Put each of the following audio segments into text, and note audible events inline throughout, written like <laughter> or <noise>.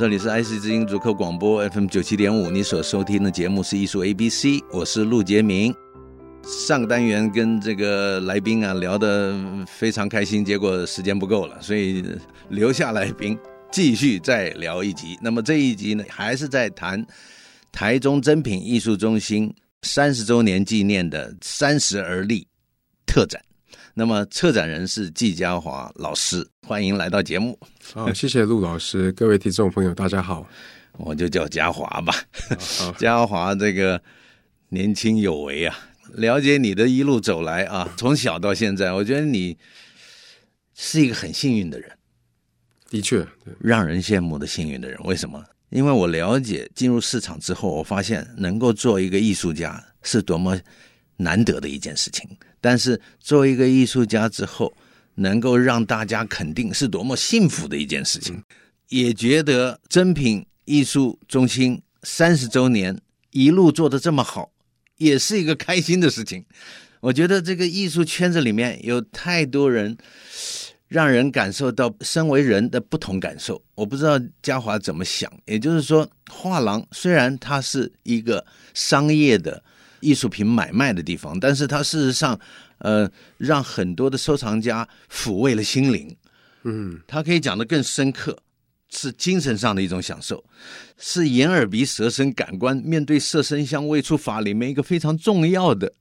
这里是 IC 之音主客广播 FM 九七点五，你所收听的节目是艺术 A B C，我是陆杰明。上个单元跟这个来宾啊聊得非常开心，结果时间不够了，所以留下来宾继续再聊一集。那么这一集呢，还是在谈台中珍品艺术中心三十周年纪念的三十而立特展。那么策展人是季嘉华老师，欢迎来到节目。好，谢谢陆老师，各位听众朋友，大家好，我就叫嘉华吧。<laughs> 嘉华这个年轻有为啊。了解你的一路走来啊，从小到现在，我觉得你是一个很幸运的人。的确，让人羡慕的幸运的人。为什么？因为我了解进入市场之后，我发现能够做一个艺术家是多么难得的一件事情。但是做一个艺术家之后，能够让大家肯定是多么幸福的一件事情。也觉得珍品艺术中心三十周年一路做得这么好。也是一个开心的事情。我觉得这个艺术圈子里面有太多人，让人感受到身为人的不同感受。我不知道嘉华怎么想。也就是说，画廊虽然它是一个商业的艺术品买卖的地方，但是它事实上，呃，让很多的收藏家抚慰了心灵。嗯，它可以讲得更深刻。是精神上的一种享受，是眼耳鼻舌身感官面对色身香味触法里面一个非常重要的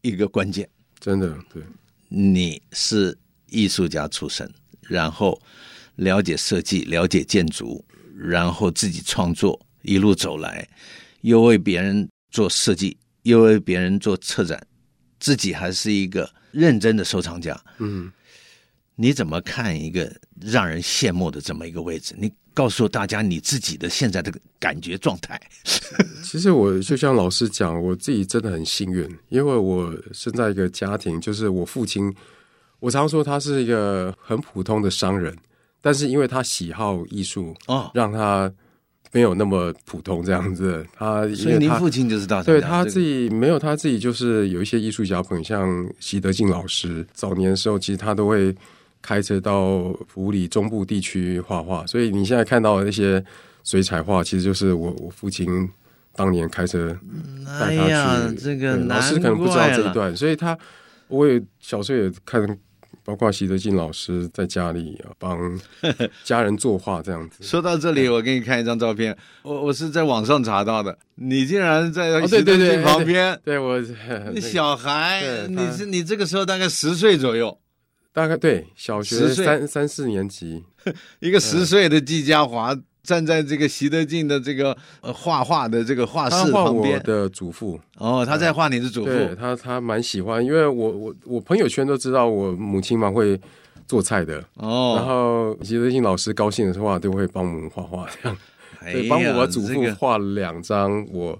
一个关键。真的，对，你是艺术家出身，然后了解设计，了解建筑，然后自己创作，一路走来，又为别人做设计，又为别人做策展，自己还是一个认真的收藏家。嗯。你怎么看一个让人羡慕的这么一个位置？你告诉大家你自己的现在的感觉状态。<laughs> 其实我就像老师讲，我自己真的很幸运，因为我生在一个家庭，就是我父亲，我常说他是一个很普通的商人，但是因为他喜好艺术，哦，让他没有那么普通这样子。他所以您父亲就是大商对他自己没有他自己就是有一些艺术家朋友，像习德进老师，早年的时候其实他都会。开车到埔里中部地区画画，所以你现在看到的那些水彩画，其实就是我我父亲当年开车带他去。哎，这个老师可能不知道这一段，所以他我也小时候也看，包括习德进老师在家里帮 <laughs> 家人作画这样子。说到这里，我给你看一张照片，我我是在网上查到的，你竟然在习德进旁边，哦，对，对，对，对，我你 <laughs> 小孩，你是你这个时候大概十岁左右。大概对小学三三四年级，<laughs> 一个十岁的季家华站在这个习德进的这个画画的这个画室旁边。我的祖父哦，他在画你的祖父。对他他蛮喜欢，因为我我我朋友圈都知道我母亲蛮会做菜的哦。然后习德进老师高兴的话，都会帮我们画画这样，对，帮我祖父画了两张我。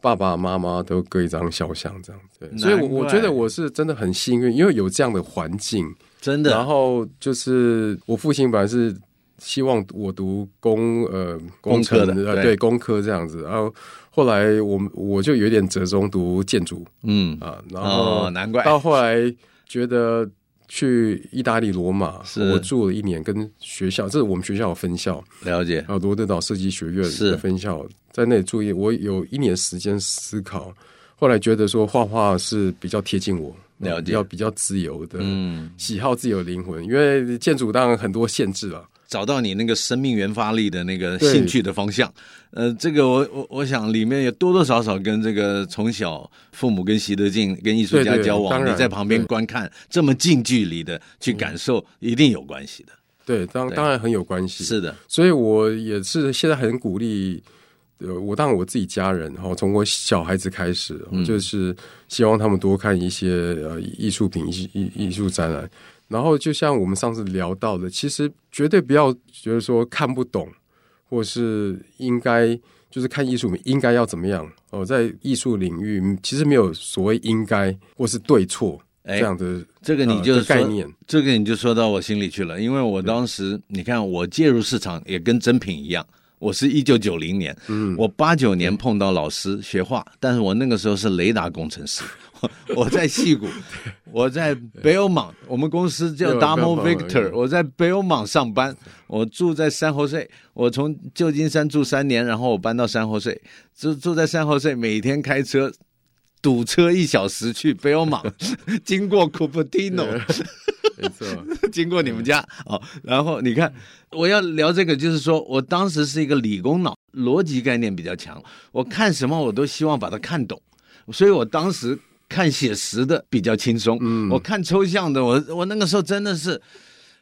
爸爸妈妈都各一张肖像，这样对，所以，我我觉得我是真的很幸运，因为有这样的环境，真的。然后就是我父亲本来是希望我读工呃工程的，对，对工科这样子，然后后来我我就有点折中读建筑，嗯。啊，然后难怪。到后来觉得。去意大利罗马，我住了一年，跟学校，这是我们学校有分校，了解。啊，罗德岛设计学院的分校，在那里住一，我有一年时间思考，后来觉得说画画是比较贴近我，了解，要比较自由的，嗯，喜好自由灵魂，因为建筑当然很多限制了。找到你那个生命原发力的那个兴趣的方向，呃，这个我我我想里面也多多少少跟这个从小父母跟习德进跟艺术家交往，你在旁边观看这么近距离的去感受，一定有关系的。对，当当然很有关系。是的，所以我也是现在很鼓励呃，我当然我自己家人哈，从我小孩子开始，就是希望他们多看一些呃艺术品、艺艺艺术展览。然后就像我们上次聊到的，其实绝对不要觉得说看不懂，或是应该就是看艺术品应该要怎么样哦，在艺术领域其实没有所谓应该或是对错这样的这个你就、呃、概念，这个你就说到我心里去了，因为我当时你看我介入市场也跟真品一样。我是一九九零年，嗯，我八九年碰到老师学画，但是我那个时候是雷达工程师，<laughs> 我在戏谷，<laughs> 我在 Belmont，我们公司叫 Damo Victor，我在 Belmont 上班，我住在山后税，我从旧金山住三年，然后我搬到山后税，住住在山后税，每天开车堵车一小时去 Belmont，<laughs> 经过 Cupertino。没错，<laughs> 经过你们家。哦，然后你看，我要聊这个，就是说我当时是一个理工脑，逻辑概念比较强，我看什么我都希望把它看懂，所以我当时看写实的比较轻松，嗯，我看抽象的，我我那个时候真的是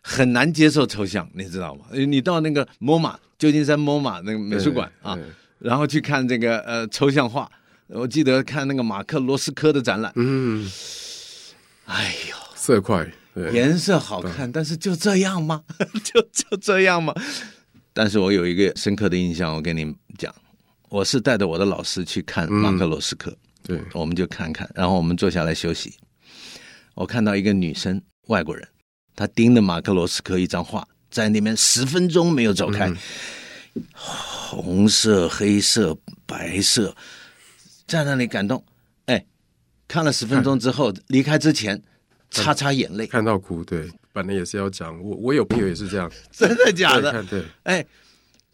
很难接受抽象，你知道吗？你到那个 MoMA 旧金山 MoMA 那个美术馆啊，然后去看这个呃抽象画，我记得看那个马克罗斯科的展览，嗯，哎呦，色块。颜色好看，但是就这样吗？<laughs> 就就这样吗？但是我有一个深刻的印象，我跟你讲，我是带着我的老师去看马克罗斯科，对，我们就看看，然后我们坐下来休息。我看到一个女生，外国人，她盯着马克罗斯科一张画，在那边十分钟没有走开，嗯、红色、黑色、白色，在那里感动。哎，看了十分钟之后，离开之前。擦擦眼泪，看到哭。对，本来也是要讲，我我有朋友也是这样，<laughs> 真的假的？对，哎，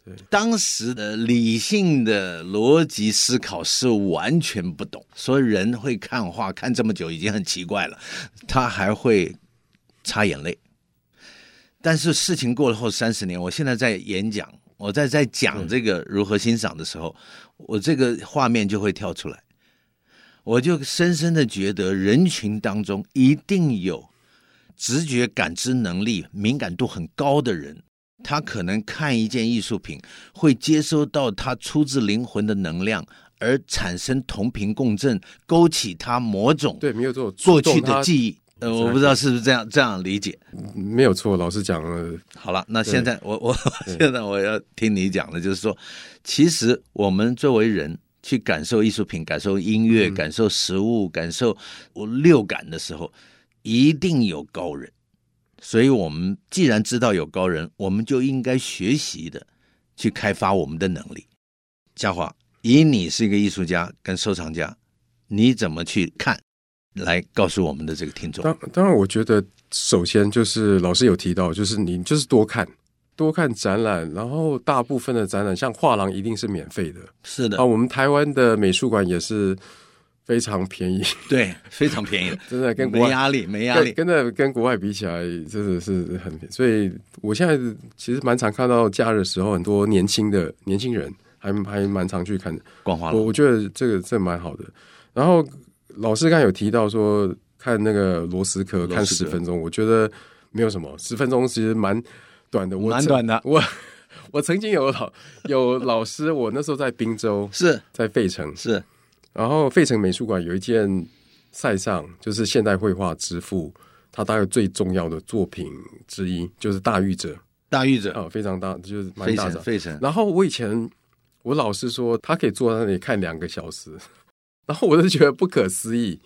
对，当时的理性的逻辑思考是完全不懂，所以人会看画看这么久已经很奇怪了，他还会擦眼泪。但是事情过了后三十年，我现在在演讲，我在在讲这个如何欣赏的时候，我这个画面就会跳出来。我就深深的觉得，人群当中一定有直觉感知能力、敏感度很高的人，他可能看一件艺术品，会接收到他出自灵魂的能量，而产生同频共振，勾起他某种对没有这种过去的记忆。呃，我不知道是不是这样这样理解。没有错，老师讲了。好了，那现在我我 <laughs> 现在我要听你讲的，就是说，其实我们作为人。去感受艺术品，感受音乐，感受食物，感受我六感的时候，一定有高人。所以，我们既然知道有高人，我们就应该学习的去开发我们的能力。嘉华，以你是一个艺术家跟收藏家，你怎么去看？来告诉我们的这个听众。当当然，我觉得首先就是老师有提到，就是你就是多看。多看展览，然后大部分的展览，像画廊一定是免费的。是的啊，我们台湾的美术馆也是非常便宜，<laughs> 对，非常便宜 <laughs> 的，真的跟国外没压力，没压力，跟的跟国外比起来，真的是很便宜。所以我现在其实蛮常看到假日的时候，很多年轻的年轻人还还蛮常去看逛画廊。我我觉得这个这蛮好的。然后老师刚才有提到说看那个罗斯科看十分钟，我觉得没有什么，十分钟其实蛮。短的，我蛮短的。我 <laughs> 我曾经有老有老师，我那时候在宾州，是在费城，是。然后费城美术馆有一件塞尚，就是现代绘画之父，他大概最重要的作品之一，就是大玉者。大玉者啊，非常大，就是蛮大的。费城。然后我以前我老师说，他可以坐在那里看两个小时，然后我就觉得不可思议。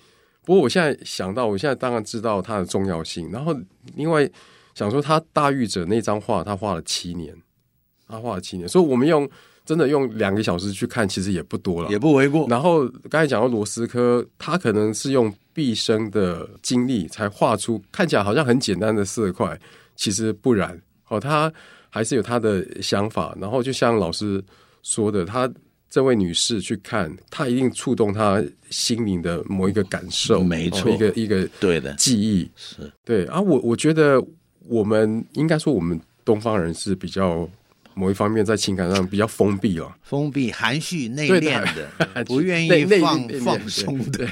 不过我现在想到，我现在当然知道它的重要性。然后另外。想说他大玉者那张画，他画了七年，他画了七年，所以我们用真的用两个小时去看，其实也不多了，也不为过。然后刚才讲到罗斯科，他可能是用毕生的经历才画出看起来好像很简单的色块，其实不然哦，他还是有他的想法。然后就像老师说的，他这位女士去看，她一定触动她心灵的某一个感受，没错，一个一个对的。记忆。是。对啊，我我觉得。我们应该说，我们东方人是比较某一方面在情感上比较封闭哦，封闭、含蓄、内敛的，不愿意放放松的。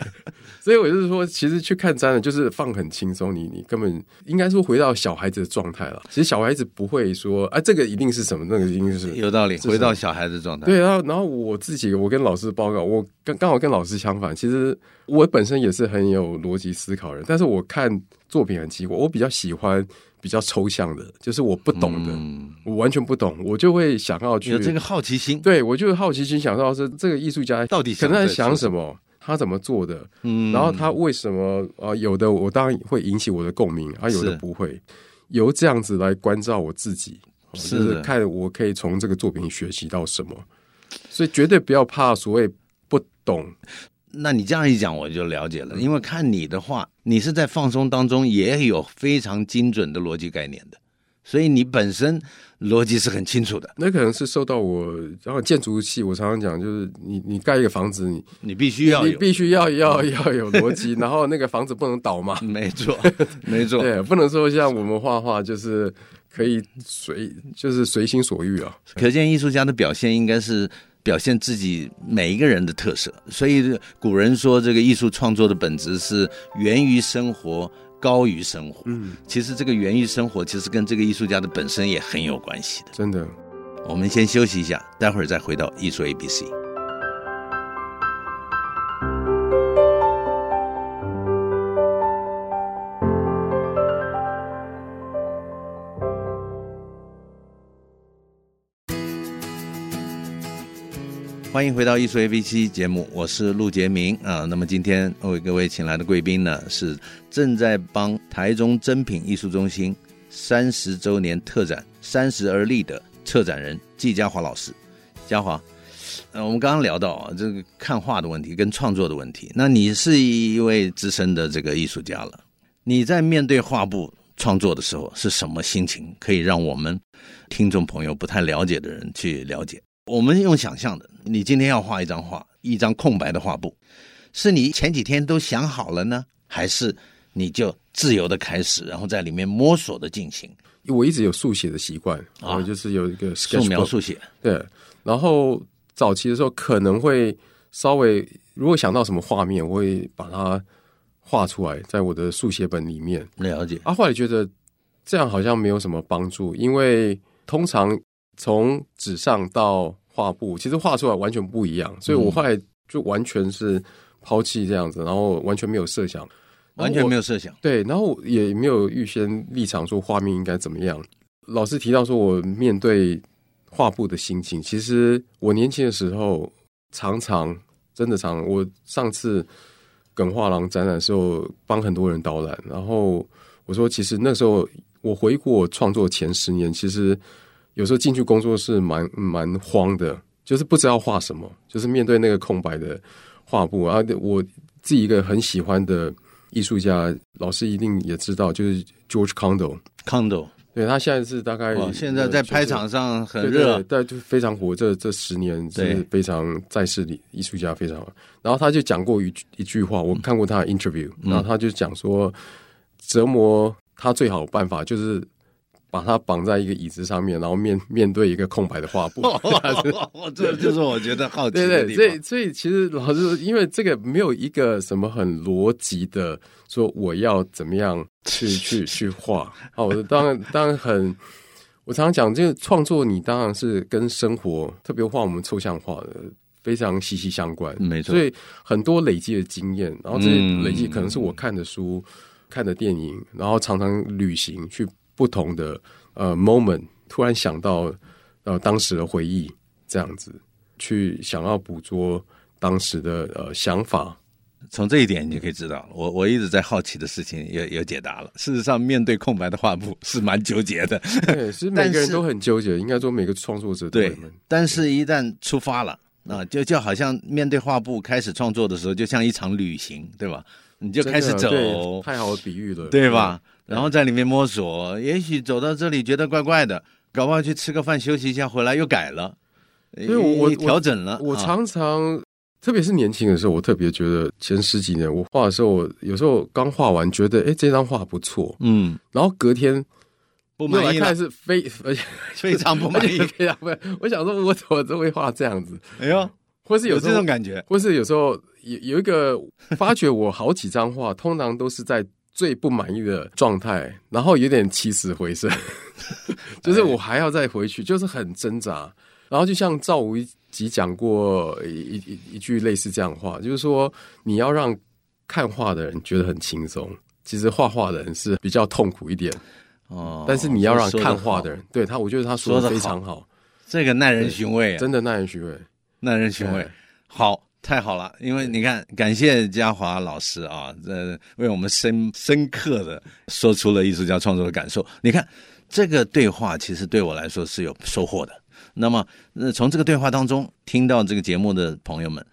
所以我就是说，其实去看展览就是放很轻松，你你根本应该说回到小孩子的状态了。其实小孩子不会说啊，这个一定是什么，那个一定是有道理。回到小孩子状态，对。然后然后我自己，我跟老师报告，我刚刚好跟老师相反。其实我本身也是很有逻辑思考的人，但是我看作品很奇怪，我比较喜欢比较抽象的，就是我不懂的，嗯、我完全不懂，我就会想要去有这个好奇心。对，我就好奇心想到是这个艺术家到底可能在想什么。他怎么做的？嗯，然后他为什么啊？有的我当然会引起我的共鸣，啊，有的不会。由这样子来关照我自己，是，是看我可以从这个作品学习到什么。所以绝对不要怕所谓不懂。那你这样一讲，我就了解了。因为看你的话，你是在放松当中也有非常精准的逻辑概念的。所以你本身逻辑是很清楚的，那可能是受到我，然后建筑系，我常常讲，就是你你盖一个房子，你你必须要有，你必须要要要有逻辑，然后那个房子不能倒嘛，<laughs> 没错，没错，对，不能说像我们画画就是可以随就是随心所欲啊。可见艺术家的表现应该是表现自己每一个人的特色，所以古人说这个艺术创作的本质是源于生活。高于生活，嗯，其实这个源于生活，其实跟这个艺术家的本身也很有关系的。真的，我们先休息一下，待会儿再回到艺术 ABC。欢迎回到艺术 ABC 节目，我是陆杰明啊。那么今天为各位请来的贵宾呢，是正在帮台中珍品艺术中心三十周年特展“三十而立”的策展人纪嘉华老师。嘉华，呃，我们刚刚聊到啊，这个看画的问题跟创作的问题。那你是一位资深的这个艺术家了，你在面对画布创作的时候是什么心情？可以让我们听众朋友不太了解的人去了解。我们用想象的，你今天要画一张画，一张空白的画布，是你前几天都想好了呢，还是你就自由的开始，然后在里面摸索的进行？我一直有速写的习惯，然后就是有一个素描速写。对，然后早期的时候可能会稍微，如果想到什么画面，我会把它画出来，在我的速写本里面。了解。啊，后来觉得这样好像没有什么帮助，因为通常。从纸上到画布，其实画出来完全不一样，所以我后来就完全是抛弃这样子，然后完全没有设想，完全没有设想。对，然后也没有预先立场说画面应该怎么样。老师提到说我面对画布的心情，其实我年轻的时候常常真的常，我上次耿画廊展览的时候帮很多人导览，然后我说其实那时候我回顾我创作前十年，其实。有时候进去工作室蛮蛮慌的，就是不知道画什么，就是面对那个空白的画布啊。我自己一个很喜欢的艺术家，老师一定也知道，就是 George Condo。Condo，对，他现在是大概哦，现在在拍场上很热，对，就非常火。这这十年是非常在世的艺术家，非常。然后他就讲过一一句话，我看过他的 interview，嗯，然后他就讲说，折磨他最好的办法就是。把它绑在一个椅子上面，然后面 <laughs> 面对一个空白的画布。<laughs> 这就是我觉得好奇的对对，所以所以其实老师因为这个没有一个什么很逻辑的说我要怎么样去 <laughs> 去去画。好，我当然当然很，我常常讲这个创作，你当然是跟生活，特别画我们抽象画的非常息息相关。没错，所以很多累积的经验，然后这些累积可能是我看的书、嗯、看的电影，然后常常旅行去。不同的呃 moment，突然想到呃当时的回忆，这样子去想要捕捉当时的呃想法，从这一点你就可以知道，我我一直在好奇的事情有有解答了。事实上，面对空白的画布是蛮纠结的，对，是每个人都很纠结，应该说每个创作者对。但是，一旦出发了，啊，就就好像面对画布开始创作的时候，就像一场旅行，对吧？你就开始走，太好的比喻了，对吧？然后在里面摸索，也许走到这里觉得怪怪的，搞不好去吃个饭休息一下，回来又改了，所以我我调整了。我，我常常，啊、特别是年轻的时候，我特别觉得前十几年我画的时候，我有时候刚画完觉得，哎，这张画不错，嗯，然后隔天不满意，看是非而且 <laughs> 非常不满意，非常不满意。我想说，我怎么都会画这样子？哎呦，或是有，有这种感觉，或是有时候有有一个发觉，我好几张画通常都是在最不满意的状态，然后有点起死回生，<laughs> 就是我还要再回去，就是很挣扎。然后就像赵无极讲过一一一句类似这样的话，就是说你要让看画的人觉得很轻松，其实画画的人是比较痛苦一点哦。但是你要让看画的人对他，我觉得他说的非常好，这个耐人寻味，真的耐人寻味，耐人寻味，好。太好了，因为你看，感谢嘉华老师啊，这为我们深深刻的说出了艺术家创作的感受。你看，这个对话其实对我来说是有收获的。那么，呃，从这个对话当中听到这个节目的朋友们，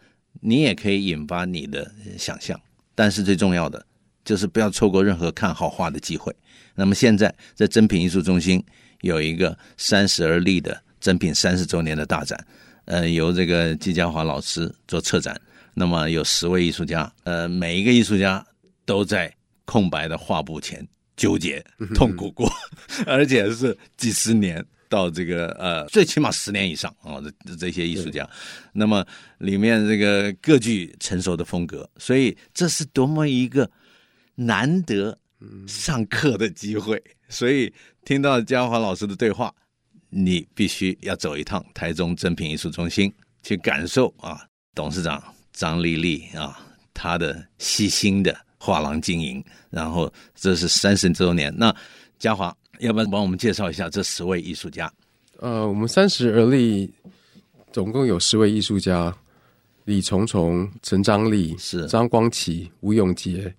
你也可以引发你的想象。但是最重要的就是不要错过任何看好画的机会。那么现在在珍品艺术中心有一个三十而立的珍品三十周年的大展。呃，由这个纪嘉华老师做策展，那么有十位艺术家，呃，每一个艺术家都在空白的画布前纠结、痛苦过，<laughs> 而且是几十年到这个呃，最起码十年以上啊，这这些艺术家，那么里面这个各具成熟的风格，所以这是多么一个难得上课的机会，所以听到嘉华老师的对话。你必须要走一趟台中珍品艺术中心，去感受啊，董事长张丽丽啊，她的细心的画廊经营。然后这是三十周年，那嘉华要不要帮我们介绍一下这十位艺术家？呃，我们三十而立，总共有十位艺术家：李重重、陈张丽、是张光启、吴永杰、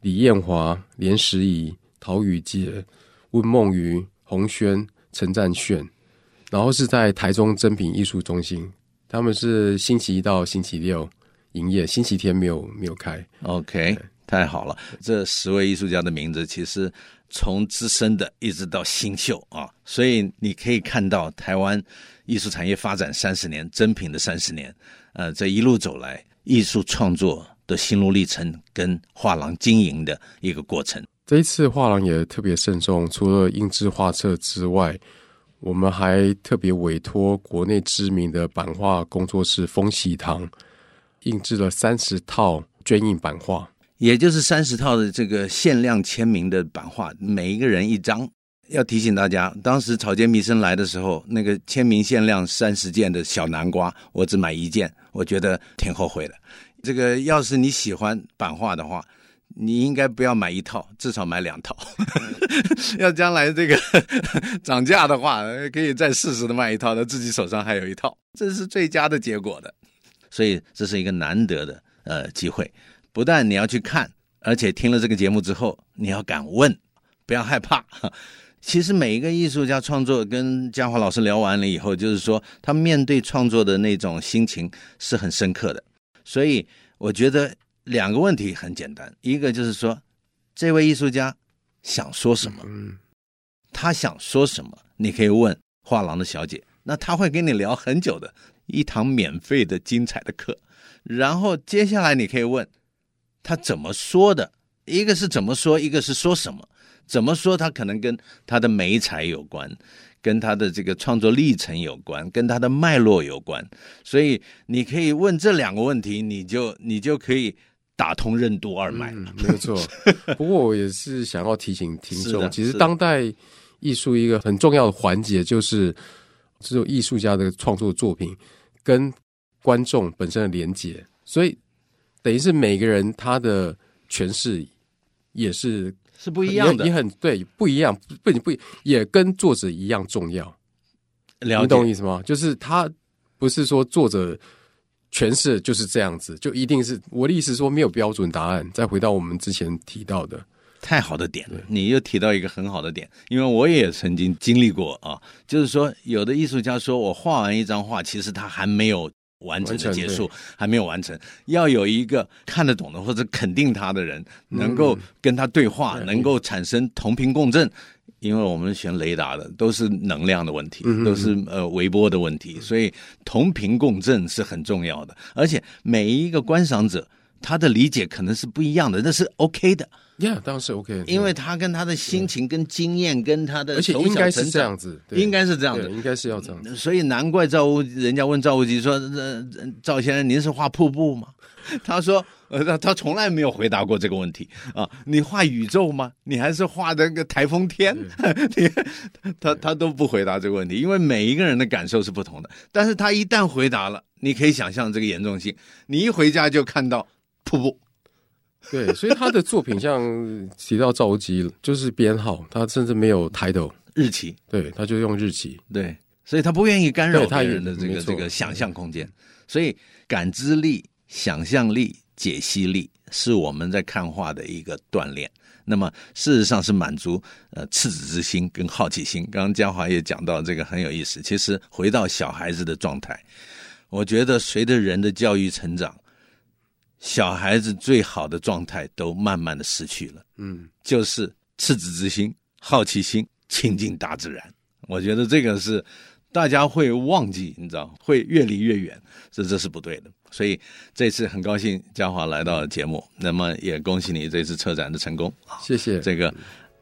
李艳华、连时仪、陶宇杰、温梦瑜、洪轩。陈占炫，然后是在台中珍品艺术中心，他们是星期一到星期六营业，星期天没有没有开。OK，太好了，这十位艺术家的名字其实从资深的一直到新秀啊，所以你可以看到台湾艺术产业发展三十年，珍品的三十年，呃，这一路走来艺术创作的心路历程跟画廊经营的一个过程。这一次画廊也特别慎重，除了印制画册之外，我们还特别委托国内知名的版画工作室丰喜堂印制了三十套绢印版画，也就是三十套的这个限量签名的版画，每一个人一张。要提醒大家，当时草间弥生来的时候，那个签名限量三十件的小南瓜，我只买一件，我觉得挺后悔的。这个要是你喜欢版画的话。你应该不要买一套，至少买两套。<laughs> 要将来这个 <laughs> 涨价的话，可以再适时的卖一套，那自己手上还有一套，这是最佳的结果的。所以这是一个难得的呃机会，不但你要去看，而且听了这个节目之后，你要敢问，不要害怕。其实每一个艺术家创作，跟嘉华老师聊完了以后，就是说他面对创作的那种心情是很深刻的。所以我觉得。两个问题很简单，一个就是说，这位艺术家想说什么？嗯，他想说什么？你可以问画廊的小姐，那他会跟你聊很久的，一堂免费的精彩的课。然后接下来你可以问他怎么说的，一个是怎么说，一个是说什么。怎么说？他可能跟他的美彩有关。跟他的这个创作历程有关，跟他的脉络有关，所以你可以问这两个问题，你就你就可以打通任督二脉。嗯，没有错。<laughs> 不过我也是想要提醒听众，其实当代艺术一个很重要的环节就是，这种艺术家的创作作品跟观众本身的连接，所以等于是每个人他的诠释也是。是不一样的，也很对，不一样，不不不，也跟作者一样重要。你懂意思吗？就是他不是说作者诠释就是这样子，就一定是我的意思说没有标准答案。再回到我们之前提到的，太好的点了，你又提到一个很好的点，因为我也曾经经历过啊，就是说有的艺术家说我画完一张画，其实他还没有。完整的结束还没有完成，要有一个看得懂的或者肯定他的人，能够跟他对话，嗯、能够产生同频共振。因为我们选雷达的都是能量的问题，嗯、都是呃微波的问题，所以同频共振是很重要的。而且每一个观赏者他的理解可能是不一样的，那是 OK 的。Yeah，当然是 OK，因为他跟他的心情、跟经验、跟他的，而且应该是这样子，应该是这样子，应该是要这样子。所以难怪赵无，人家问赵无极说：“呃，赵先生，您是画瀑布吗？” <laughs> 他说：“呃，他他从来没有回答过这个问题啊。你画宇宙吗？你还是画那个台风天？<laughs> 你他他都不回答这个问题，因为每一个人的感受是不同的。但是他一旦回答了，你可以想象这个严重性。你一回家就看到瀑布。”对，所以他的作品像提到赵无极，就是编号，他甚至没有 title 日期，对，他就用日期，对，所以他不愿意干扰他人的这个这个想象空间，所以感知力、想象力、解析力是我们在看画的一个锻炼。那么事实上是满足呃赤子之心跟好奇心。刚刚嘉华也讲到这个很有意思，其实回到小孩子的状态，我觉得随着人的教育成长。小孩子最好的状态都慢慢的失去了，嗯，就是赤子之心、好奇心、亲近大自然。我觉得这个是大家会忘记，你知道，会越离越远，这这是不对的。所以这次很高兴嘉华来到节目，那么也恭喜你这次车展的成功。谢谢。这个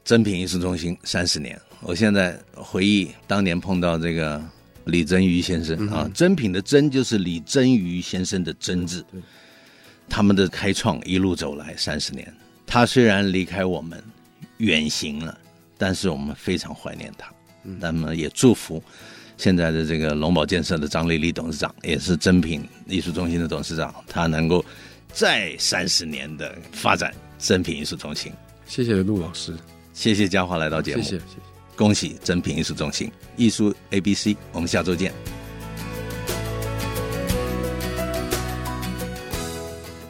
珍品艺术中心三十年，我现在回忆当年碰到这个李珍瑜先生啊，珍品的珍就是李珍瑜先生的珍字。对。他们的开创一路走来三十年，他虽然离开我们远行了，但是我们非常怀念他。那么也祝福现在的这个龙宝建设的张丽丽董事长，也是珍品艺术中心的董事长，他能够再三十年的发展珍品艺术中心。谢谢陆老师，谢谢嘉华来到节目，谢谢谢谢，恭喜珍品艺术中心艺术 ABC，我们下周见。